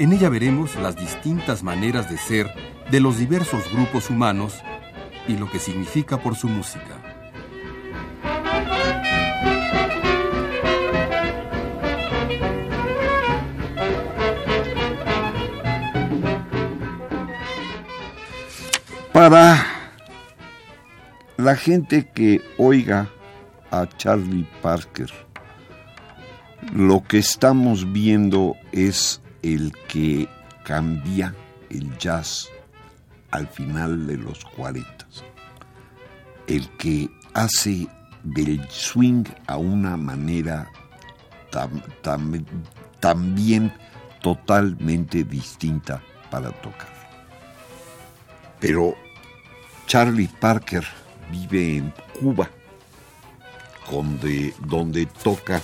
En ella veremos las distintas maneras de ser de los diversos grupos humanos y lo que significa por su música. Para la gente que oiga a Charlie Parker, lo que estamos viendo es el que cambia el jazz al final de los 40, el que hace del swing a una manera también totalmente distinta para tocar. Pero Charlie Parker vive en Cuba, donde, donde toca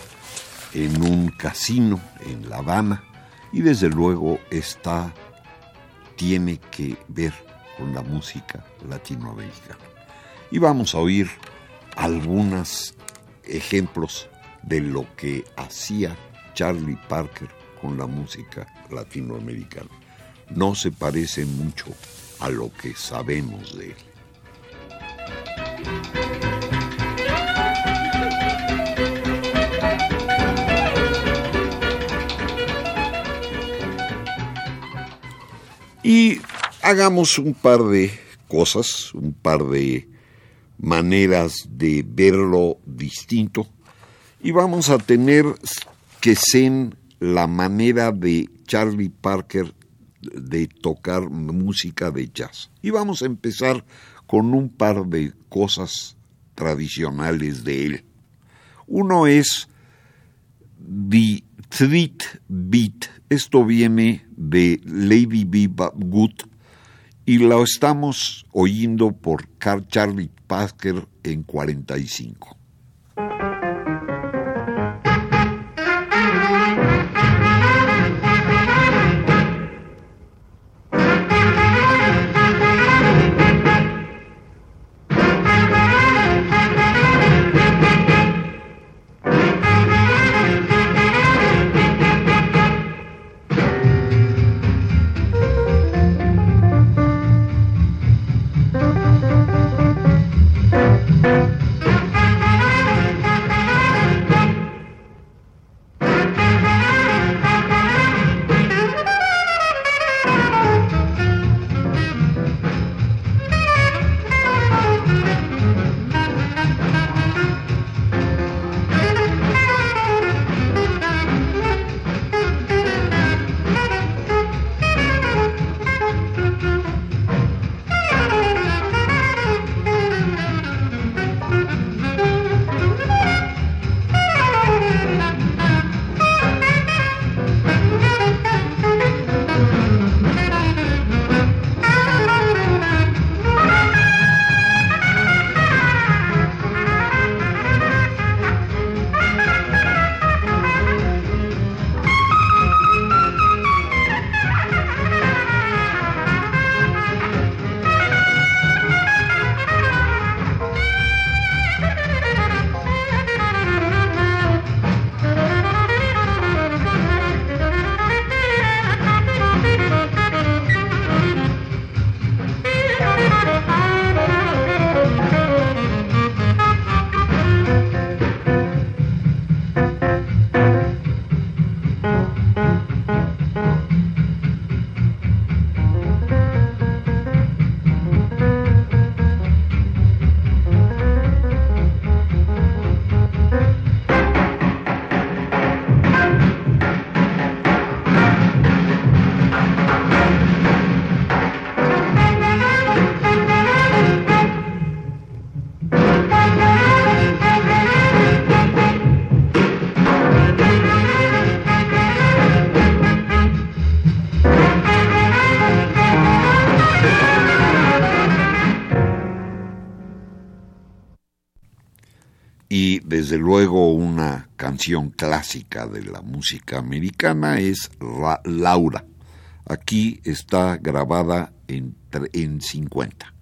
en un casino en La Habana y desde luego está tiene que ver con la música latinoamericana. Y vamos a oír algunos ejemplos de lo que hacía Charlie Parker con la música latinoamericana. No se parece mucho a lo que sabemos de él. Y hagamos un par de cosas, un par de maneras de verlo distinto y vamos a tener que ser la manera de Charlie Parker de tocar música de jazz. Y vamos a empezar con un par de cosas tradicionales de él. Uno es The Street Beat. Esto viene de Lady B. Good y lo estamos oyendo por Charlie Parker en 45. Luego una canción clásica de la música americana es Laura. Aquí está grabada en, en 50.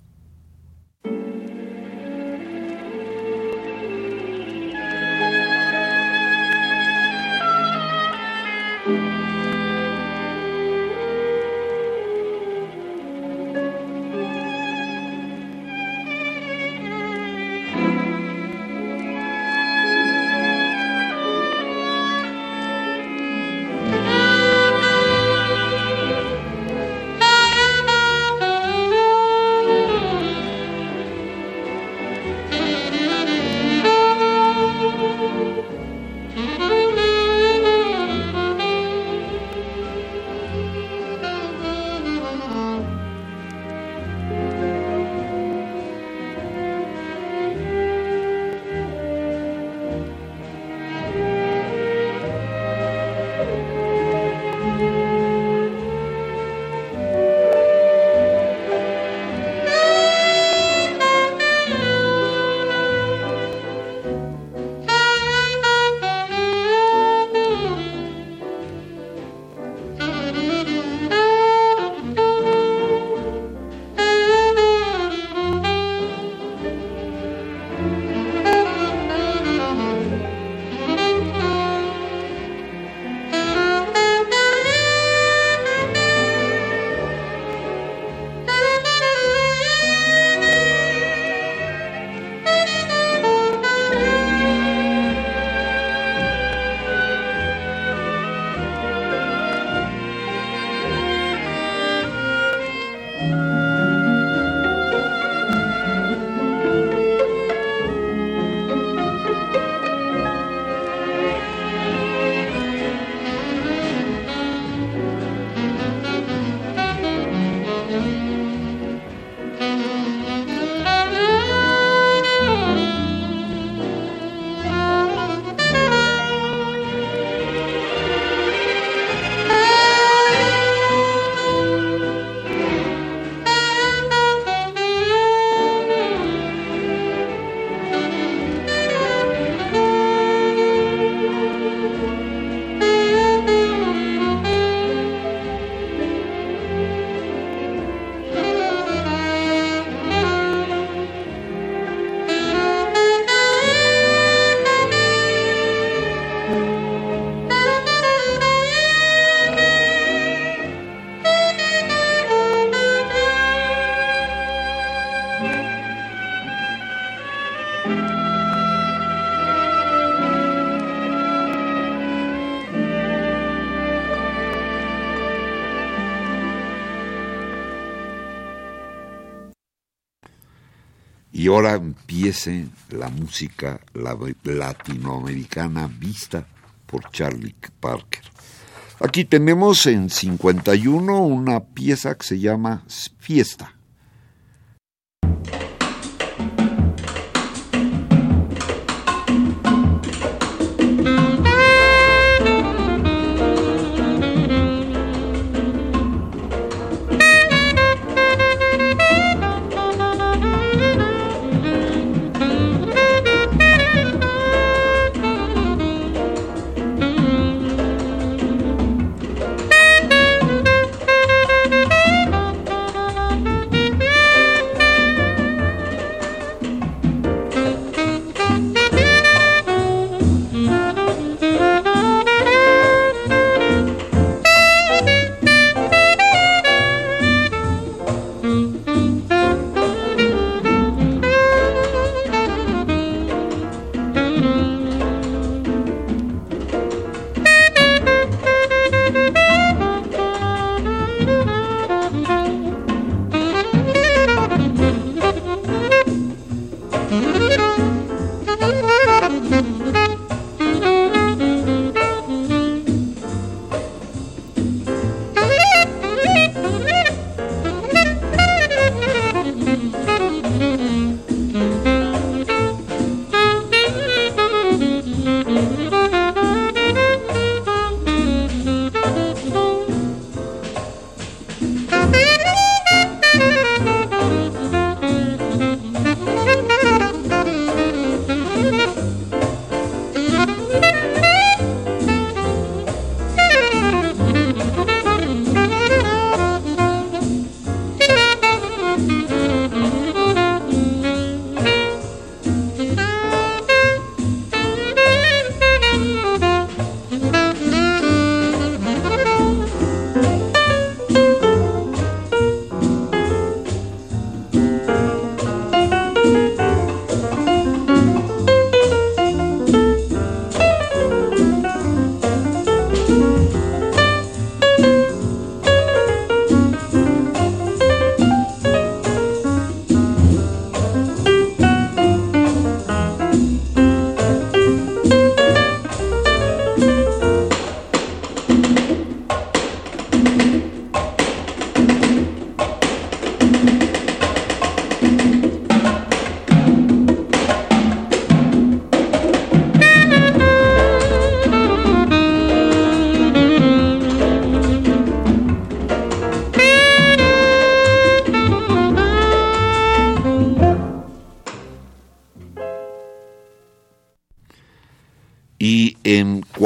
La música latinoamericana vista por Charlie Parker. Aquí tenemos en 51 una pieza que se llama Fiesta.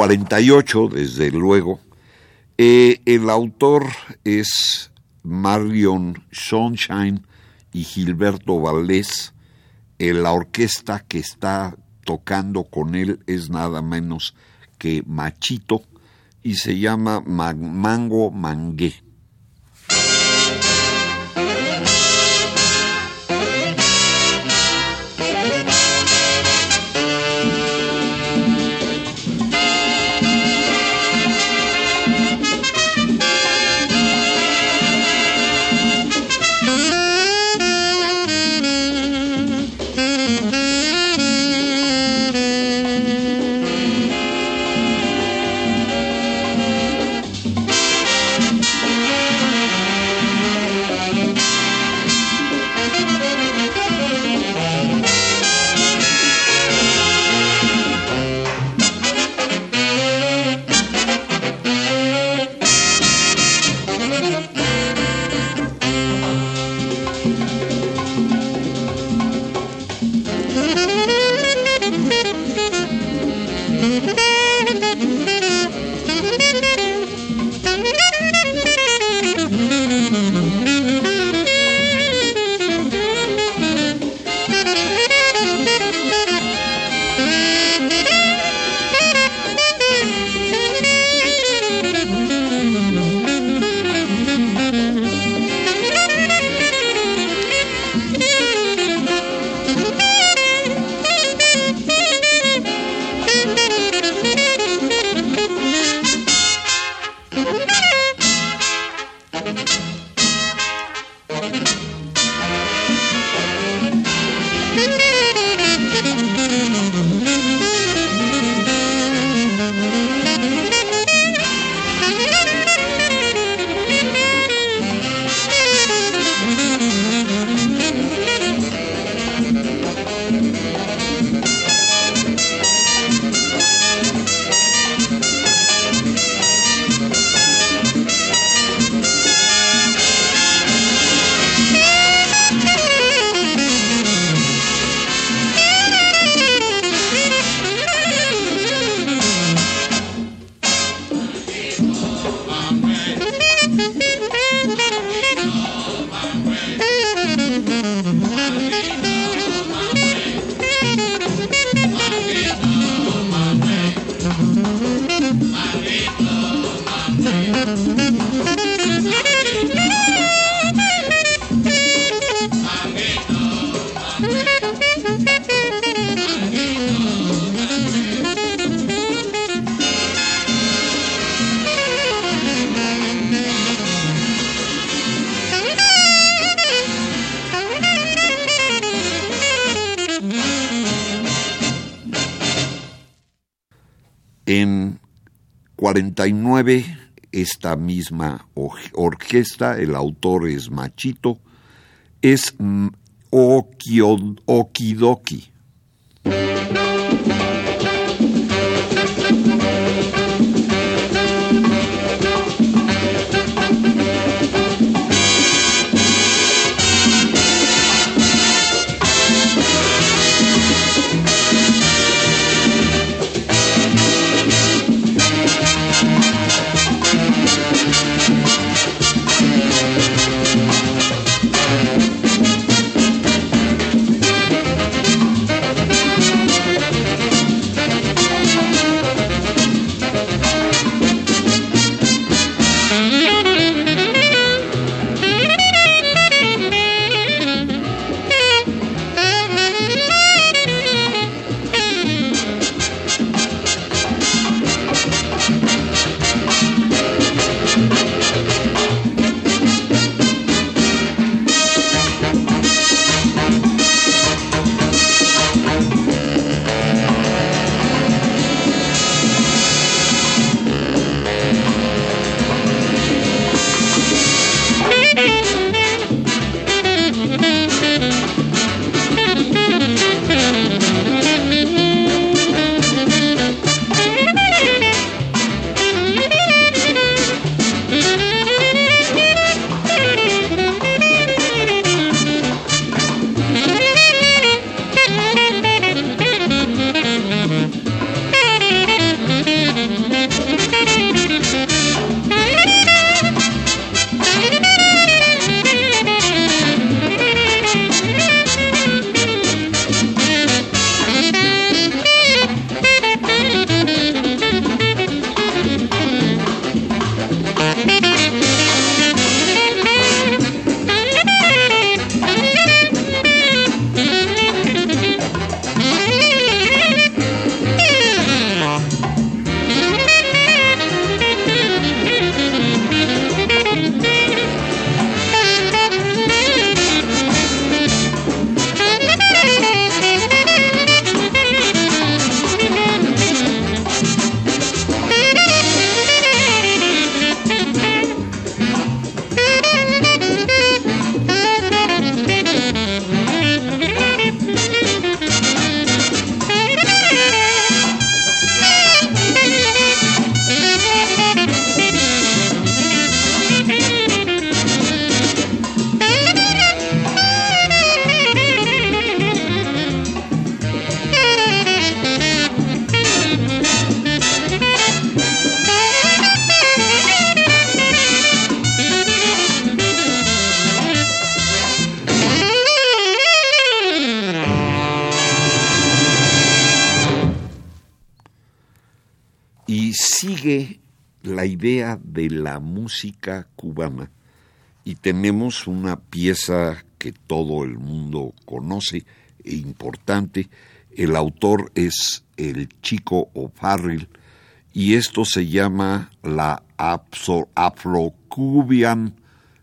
48, desde luego, eh, el autor es Marion Sunshine y Gilberto Valdés. Eh, la orquesta que está tocando con él es nada menos que Machito y se llama Mango Mangué. En 49, esta misma orquesta, el autor es Machito, es Okidoki. Música cubana y tenemos una pieza que todo el mundo conoce e importante. El autor es el chico O'Farrill y esto se llama la Afro-Cuban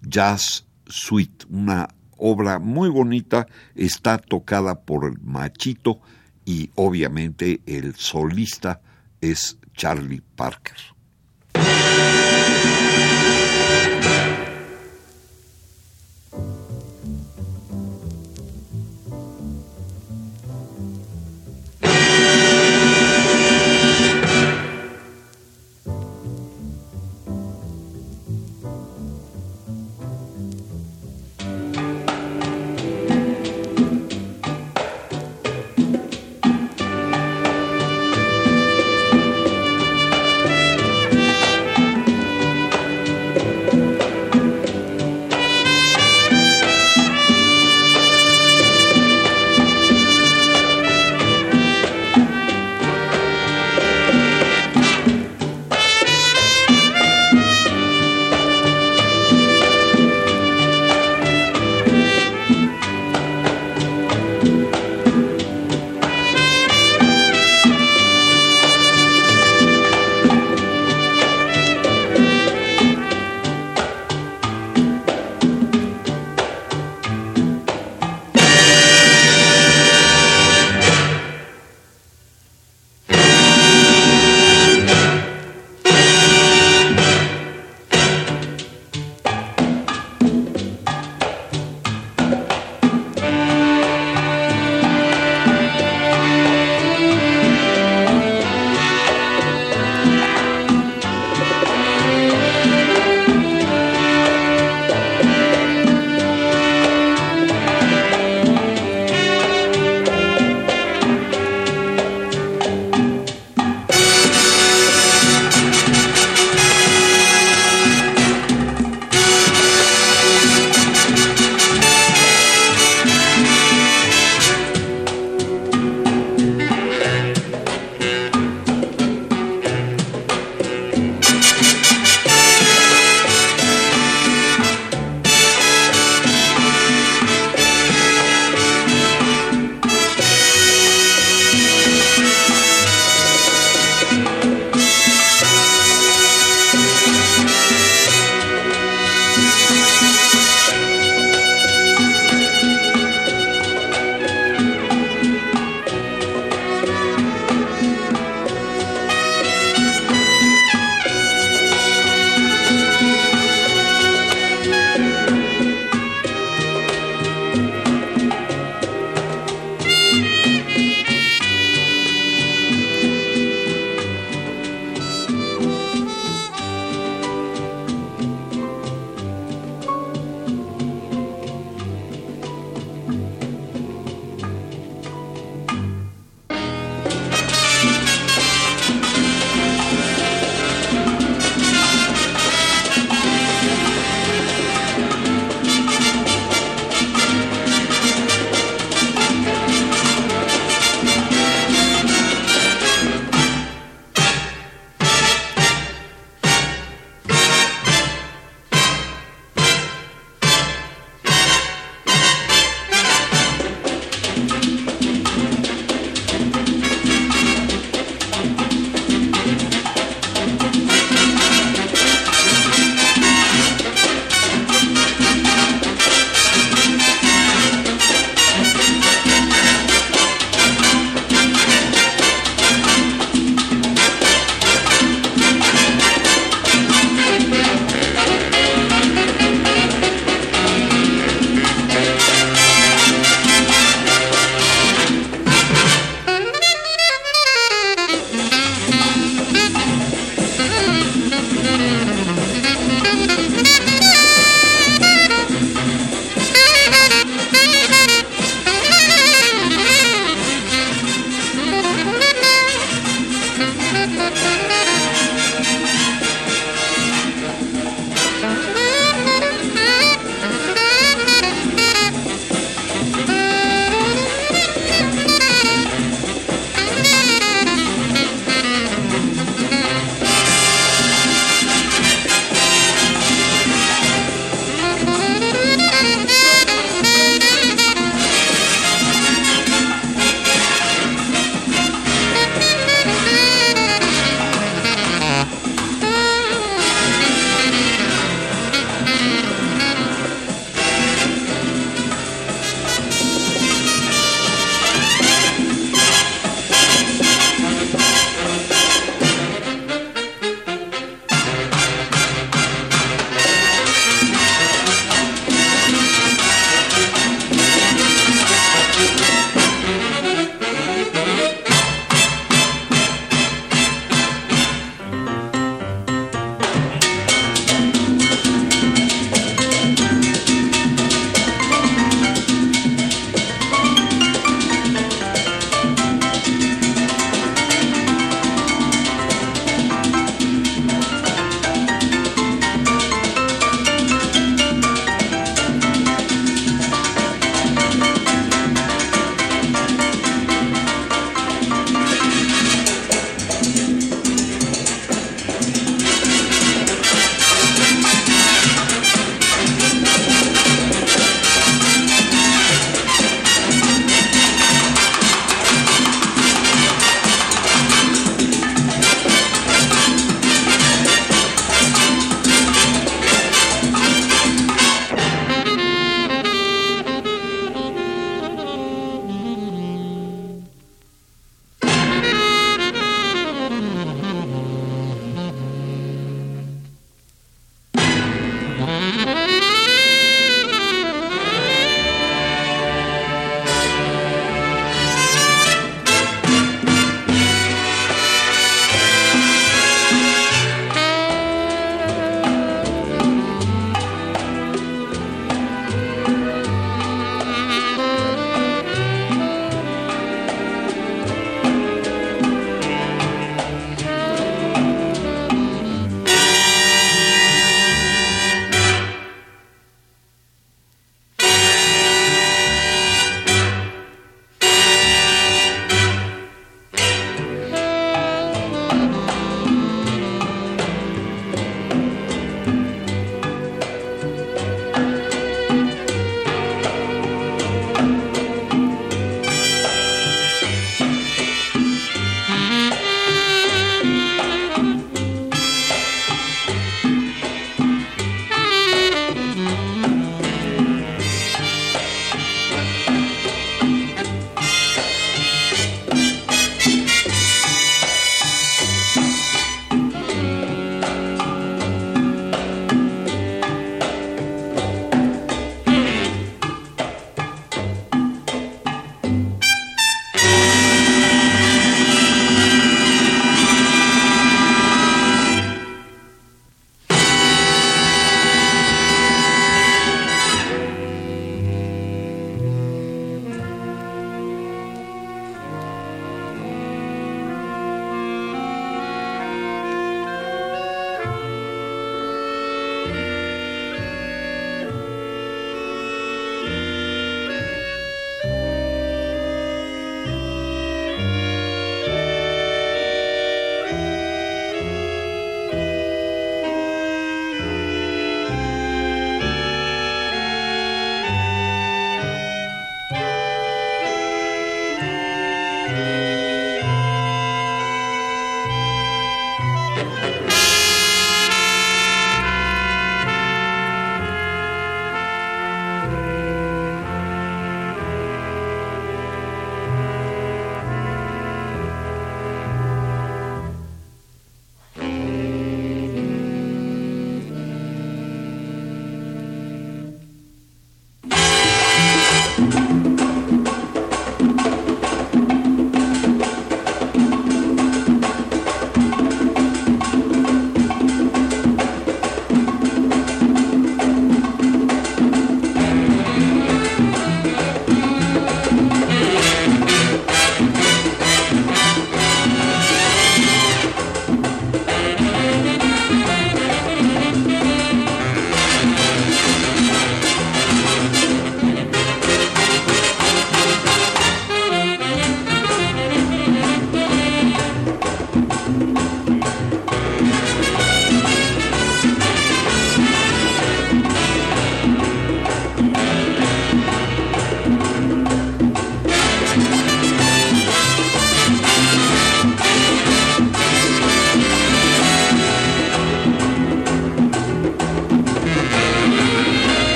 Jazz Suite, una obra muy bonita, está tocada por el machito y obviamente el solista es Charlie Parker.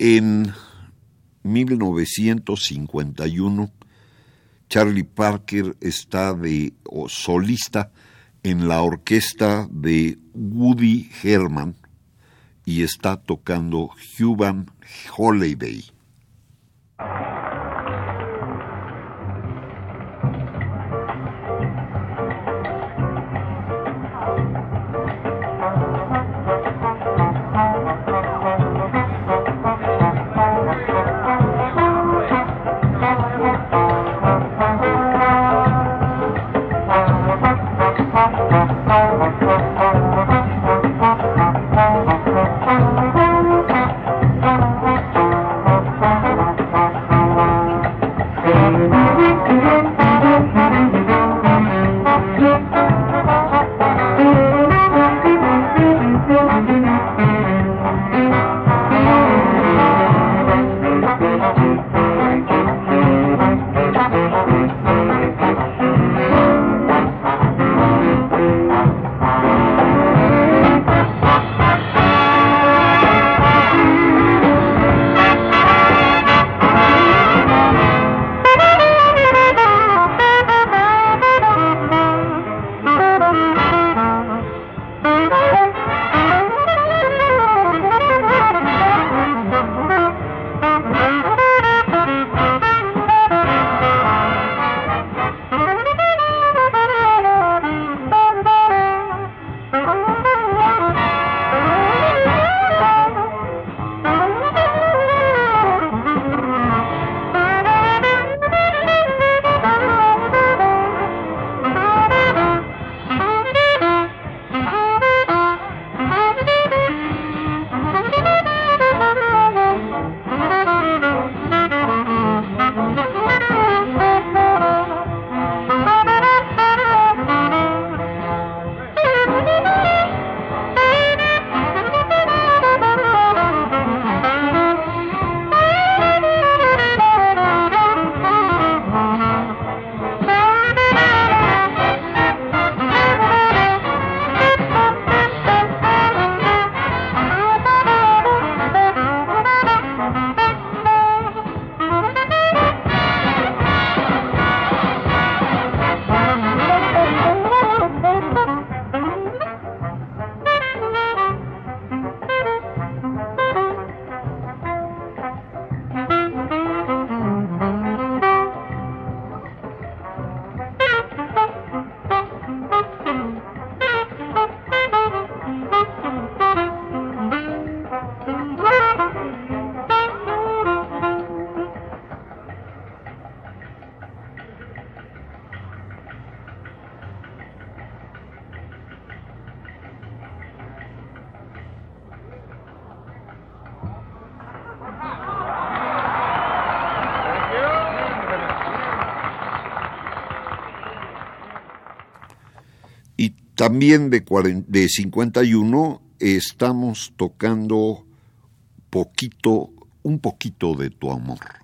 En 1951, Charlie Parker está de solista en la orquesta de Woody Herman y está tocando Huban Holiday. También de, de 51 estamos tocando poquito, un poquito de tu amor.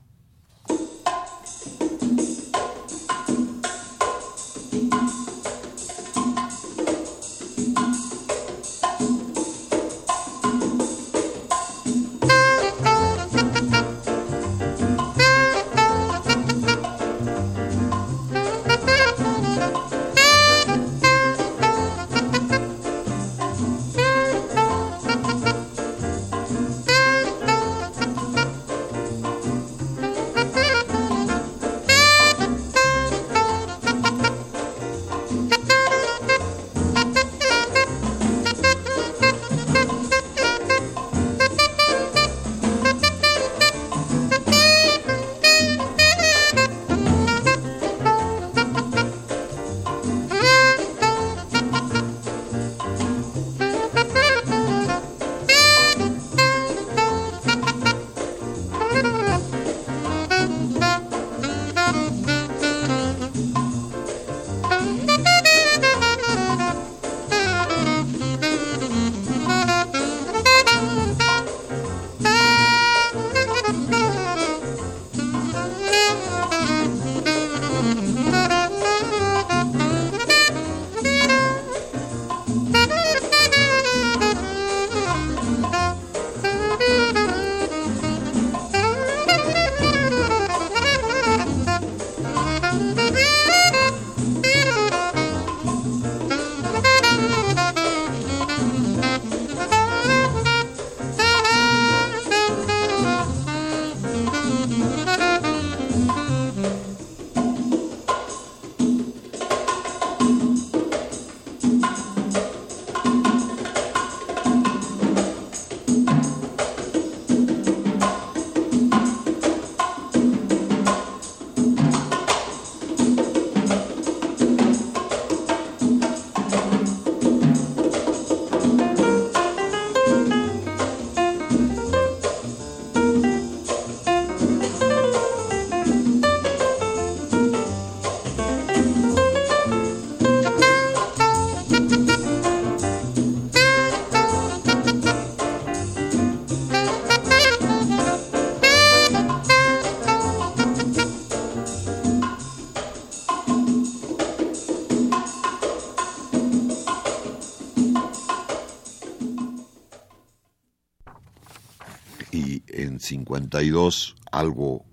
52, algo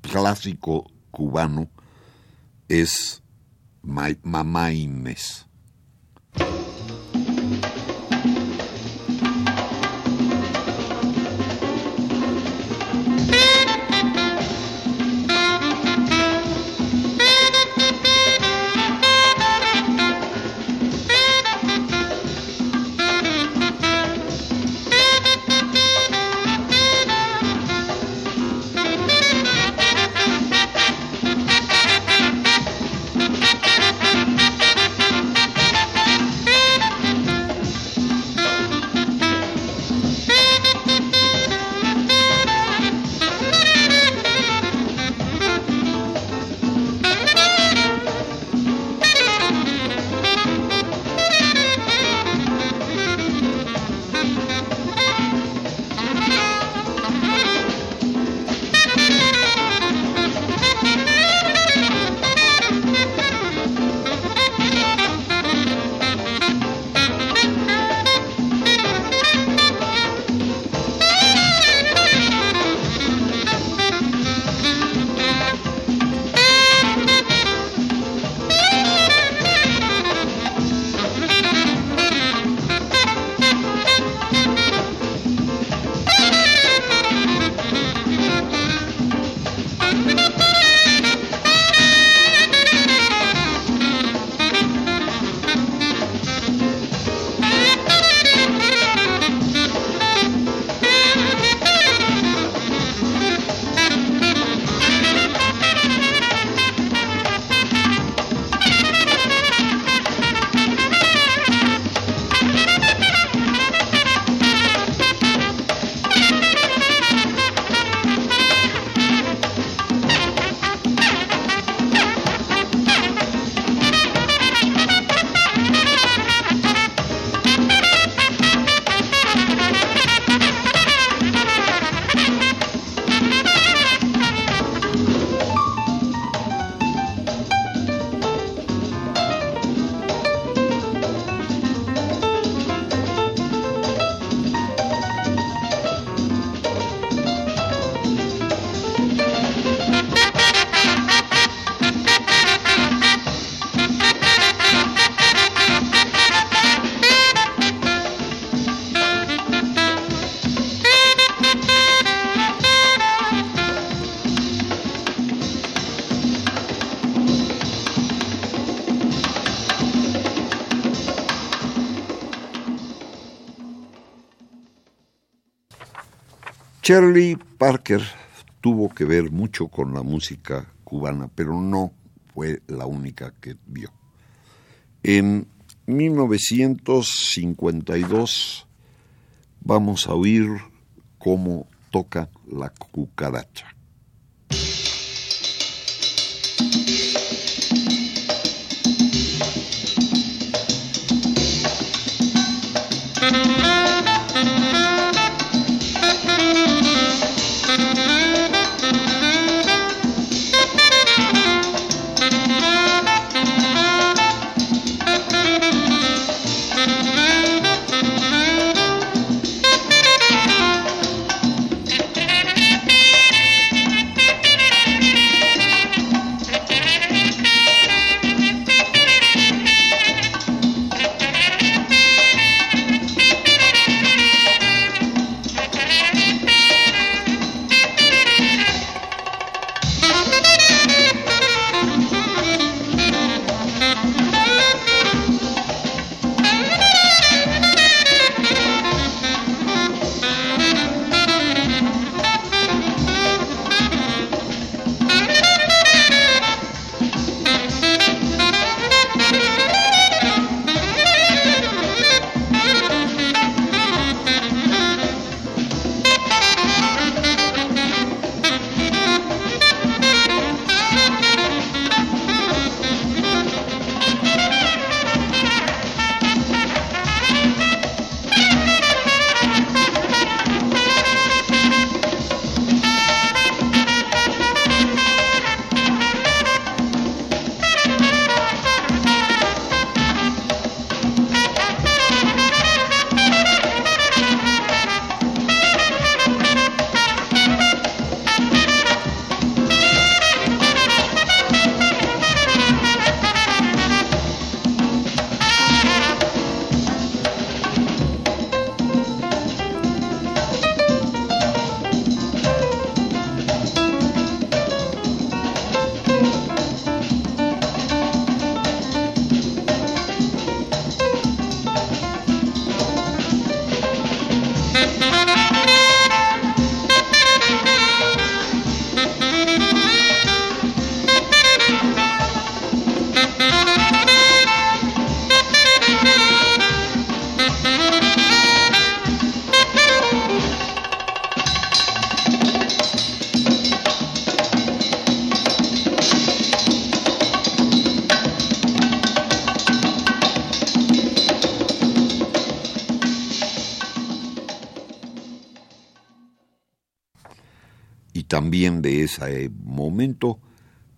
clásico cubano, es Mamá Inés. Shirley Parker tuvo que ver mucho con la música cubana, pero no fue la única que vio. En 1952 vamos a oír cómo toca la cucaracha. También de ese momento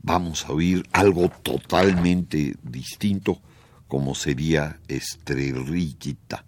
vamos a oír algo totalmente distinto como sería Estrellita.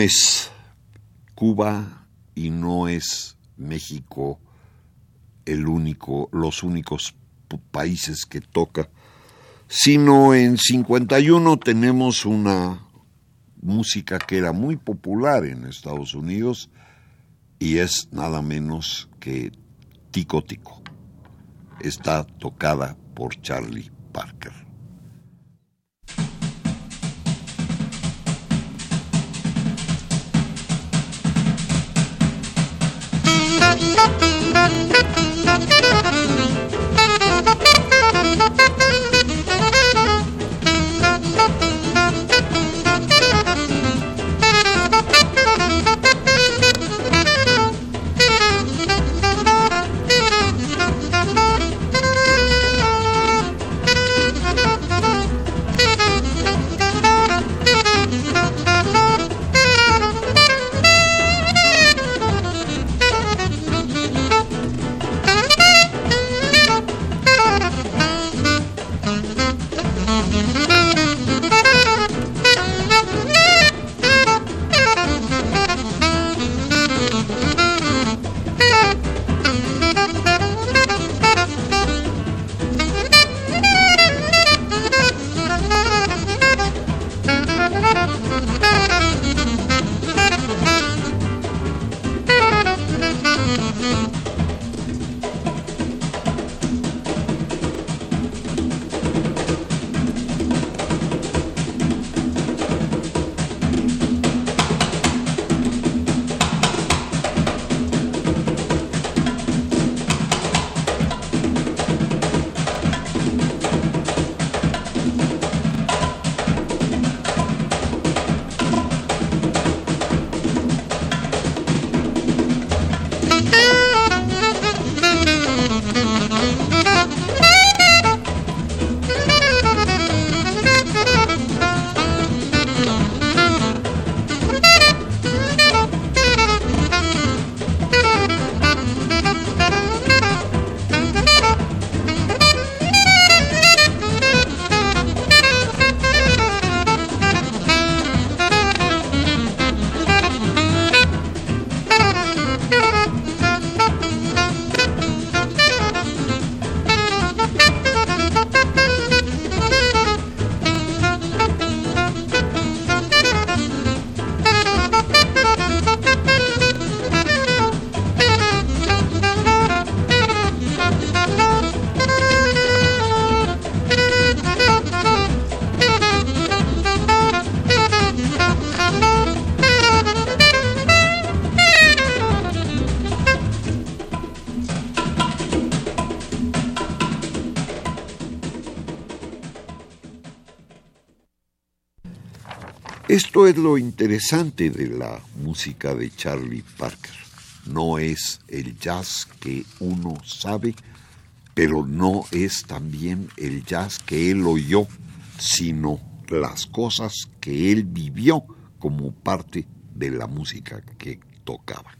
Es Cuba y no es México el único, los únicos países que toca, sino en 51 tenemos una música que era muy popular en Estados Unidos y es nada menos que Tico Tico. Está tocada por Charlie Parker. Thank you. Esto es lo interesante de la música de Charlie Parker. No es el jazz que uno sabe, pero no es también el jazz que él oyó, sino las cosas que él vivió como parte de la música que tocaba.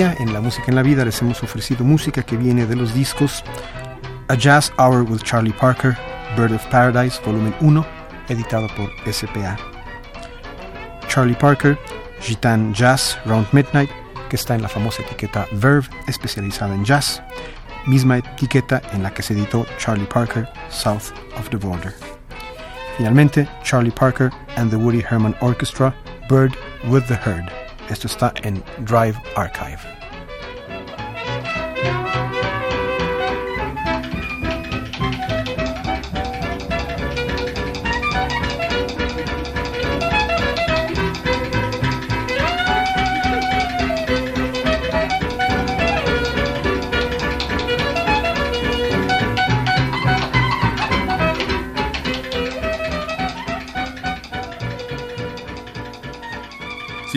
En La Música en la Vida les hemos ofrecido música que viene de los discos A Jazz Hour with Charlie Parker, Bird of Paradise, volumen 1, editado por SPA. Charlie Parker, Gitan Jazz Round Midnight, que está en la famosa etiqueta Verve, especializada en jazz, misma etiqueta en la que se editó Charlie Parker, South of the Border. Finalmente, Charlie Parker and the Woody Herman Orchestra, Bird with the Herd. Esto está en Drive Archive.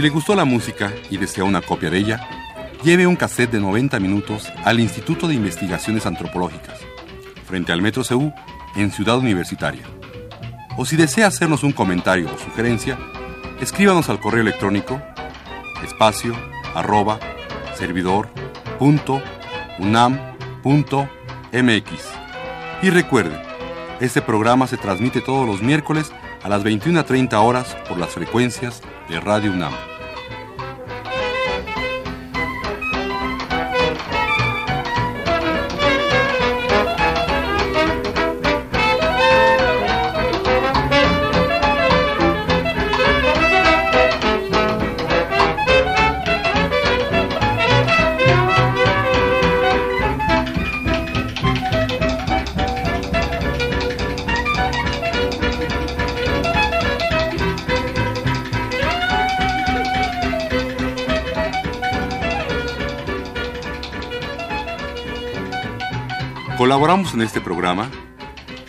Si le gustó la música y desea una copia de ella, lleve un cassette de 90 minutos al Instituto de Investigaciones Antropológicas, frente al Metro CU, en Ciudad Universitaria. O si desea hacernos un comentario o sugerencia, escríbanos al correo electrónico espacio arroba servidor punto unam punto mx. Y recuerde, este programa se transmite todos los miércoles a las 21.30 horas por las frecuencias de Radio UNAM.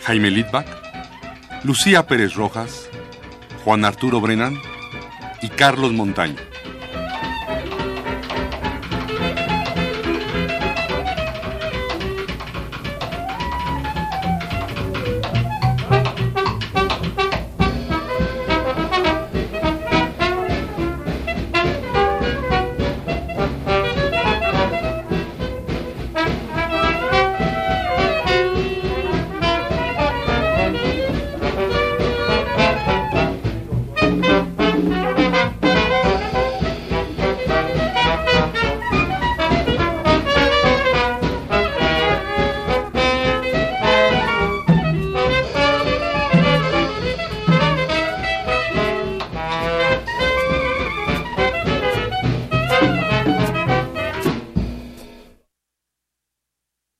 Jaime Litvak, Lucía Pérez Rojas, Juan Arturo Brennan y Carlos Montaño.